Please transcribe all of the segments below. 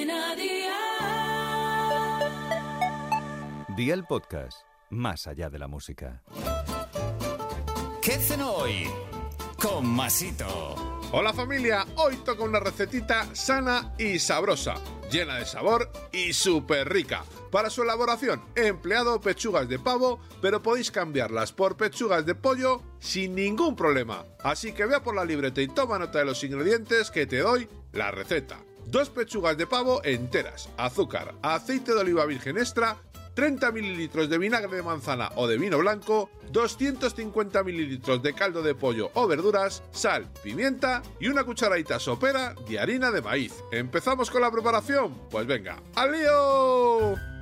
Cadena Dial. Día el podcast, más allá de la música. ¿Qué cenó hoy? Con Masito. Hola familia, hoy toca una recetita sana y sabrosa, llena de sabor y súper rica. Para su elaboración he empleado pechugas de pavo, pero podéis cambiarlas por pechugas de pollo sin ningún problema. Así que vea por la libreta y toma nota de los ingredientes que te doy la receta. Dos pechugas de pavo enteras, azúcar, aceite de oliva virgen extra, 30 mililitros de vinagre de manzana o de vino blanco, 250 mililitros de caldo de pollo o verduras, sal, pimienta y una cucharadita sopera de harina de maíz. ¿Empezamos con la preparación? Pues venga, ¡al lío!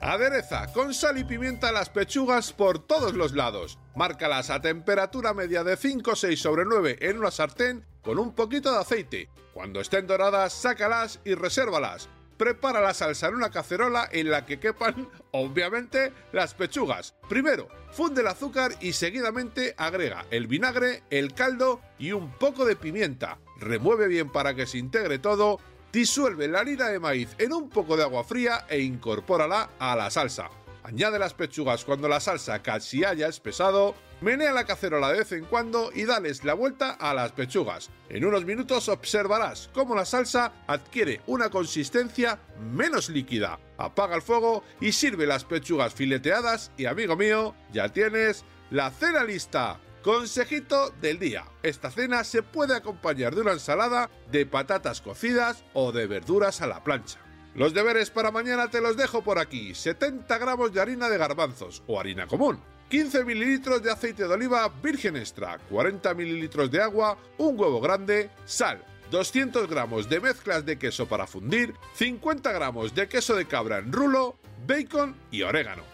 Adereza con sal y pimienta las pechugas por todos los lados. Márcalas a temperatura media de 5 o 6 sobre 9 en una sartén con un poquito de aceite. Cuando estén doradas, sácalas y resérvalas. Prepara la salsa en una cacerola en la que quepan, obviamente, las pechugas. Primero, funde el azúcar y seguidamente agrega el vinagre, el caldo y un poco de pimienta. Remueve bien para que se integre todo Disuelve la harina de maíz en un poco de agua fría e incorpórala a la salsa. Añade las pechugas cuando la salsa casi haya espesado, menea la cacerola de vez en cuando y dales la vuelta a las pechugas. En unos minutos observarás cómo la salsa adquiere una consistencia menos líquida. Apaga el fuego y sirve las pechugas fileteadas y amigo mío, ya tienes la cena lista. Consejito del día. Esta cena se puede acompañar de una ensalada de patatas cocidas o de verduras a la plancha. Los deberes para mañana te los dejo por aquí. 70 gramos de harina de garbanzos o harina común. 15 mililitros de aceite de oliva virgen extra, 40 mililitros de agua, un huevo grande, sal, 200 gramos de mezclas de queso para fundir, 50 gramos de queso de cabra en rulo, bacon y orégano.